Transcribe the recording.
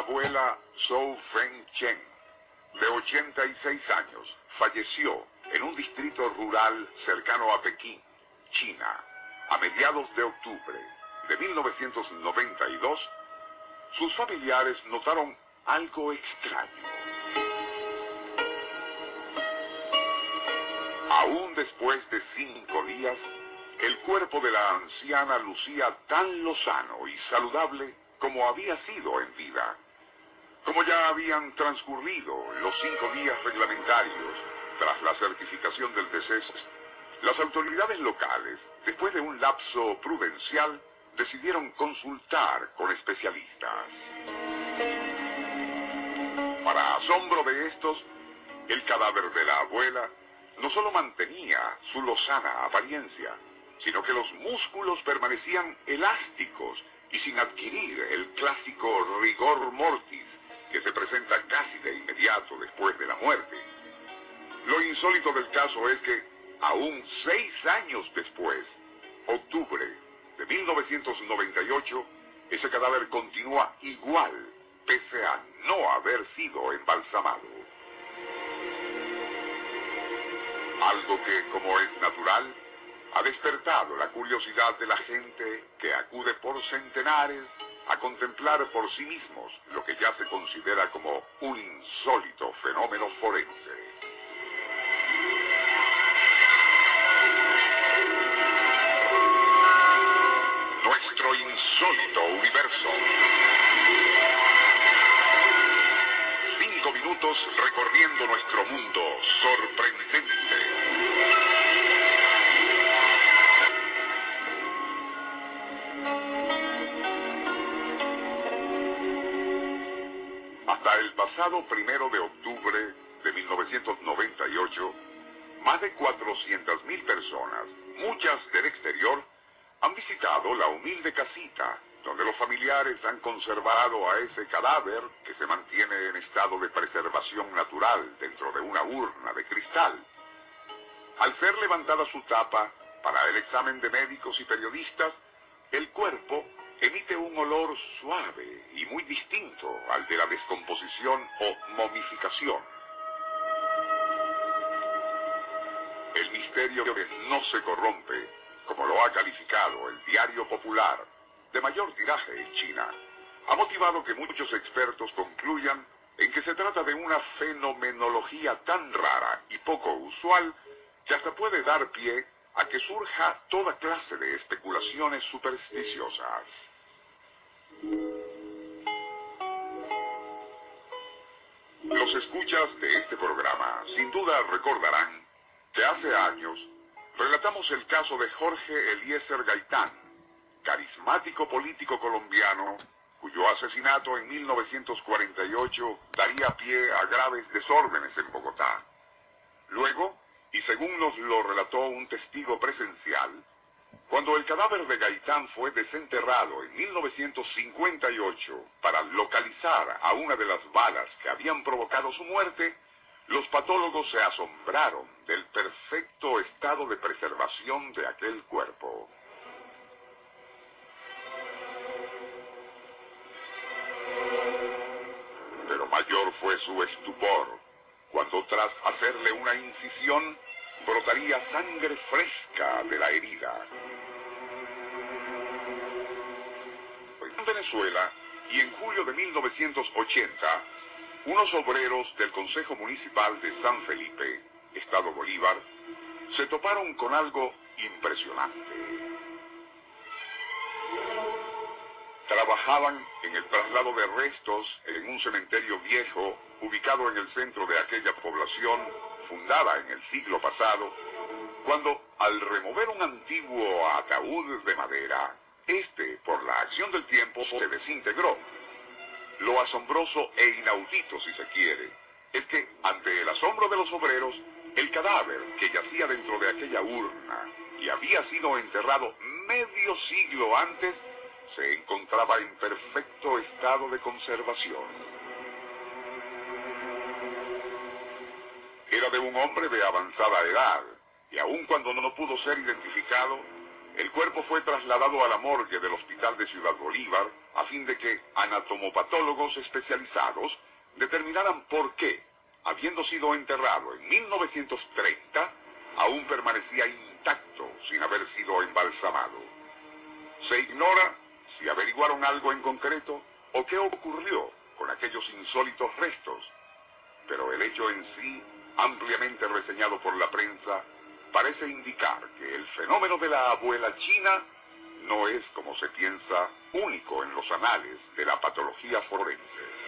Abuela Zhou Feng Chen, de 86 años, falleció en un distrito rural cercano a Pekín, China, a mediados de octubre de 1992, sus familiares notaron algo extraño. Aún después de cinco días, el cuerpo de la anciana lucía tan lozano y saludable como había sido en vida. Como ya habían transcurrido los cinco días reglamentarios tras la certificación del deceso, las autoridades locales, después de un lapso prudencial, decidieron consultar con especialistas. Para asombro de estos, el cadáver de la abuela no solo mantenía su lozana apariencia, sino que los músculos permanecían elásticos y sin adquirir el clásico rigor mortis que se presenta casi de inmediato después de la muerte. Lo insólito del caso es que, aún seis años después, octubre de 1998, ese cadáver continúa igual, pese a no haber sido embalsamado. Algo que, como es natural, ha despertado la curiosidad de la gente que acude por centenares a contemplar por sí mismos lo que ya se considera como un insólito fenómeno forense. Nuestro insólito universo. Cinco minutos recorriendo nuestro mundo sorprendente. Pasado primero de octubre de 1998, más de 400.000 personas, muchas del exterior, han visitado la humilde casita donde los familiares han conservado a ese cadáver que se mantiene en estado de preservación natural dentro de una urna de cristal. Al ser levantada su tapa para el examen de médicos y periodistas, el cuerpo emite un olor suave y muy distinto al de la descomposición o momificación. El misterio que no se corrompe, como lo ha calificado el diario popular, de mayor tiraje en China, ha motivado que muchos expertos concluyan en que se trata de una fenomenología tan rara y poco usual que hasta puede dar pie a que surja toda clase de especulaciones supersticiosas. Los escuchas de este programa sin duda recordarán que hace años relatamos el caso de Jorge Eliezer Gaitán, carismático político colombiano cuyo asesinato en 1948 daría pie a graves desórdenes en Bogotá. Luego, y según nos lo relató un testigo presencial, cuando el cadáver de Gaitán fue desenterrado en 1958 para localizar a una de las balas que habían provocado su muerte, los patólogos se asombraron del perfecto estado de preservación de aquel cuerpo. Pero mayor fue su estupor cuando tras hacerle una incisión brotaría sangre fresca de la herida. En Venezuela, y en julio de 1980, unos obreros del Consejo Municipal de San Felipe, Estado Bolívar, se toparon con algo impresionante. Trabajaban en el traslado de restos en un cementerio viejo ubicado en el centro de aquella población, fundada en el siglo pasado, cuando al remover un antiguo ataúd de madera, este, por la acción del tiempo, se desintegró. Lo asombroso e inaudito, si se quiere, es que, ante el asombro de los obreros, el cadáver que yacía dentro de aquella urna y había sido enterrado medio siglo antes, se encontraba en perfecto estado de conservación. Era de un hombre de avanzada edad, y aun cuando no pudo ser identificado, el cuerpo fue trasladado a la morgue del Hospital de Ciudad Bolívar a fin de que anatomopatólogos especializados determinaran por qué, habiendo sido enterrado en 1930, aún permanecía intacto sin haber sido embalsamado. Se ignora si averiguaron algo en concreto o qué ocurrió con aquellos insólitos restos, pero el hecho en sí, ampliamente reseñado por la prensa, parece indicar que el fenómeno de la abuela china no es, como se piensa, único en los anales de la patología forense.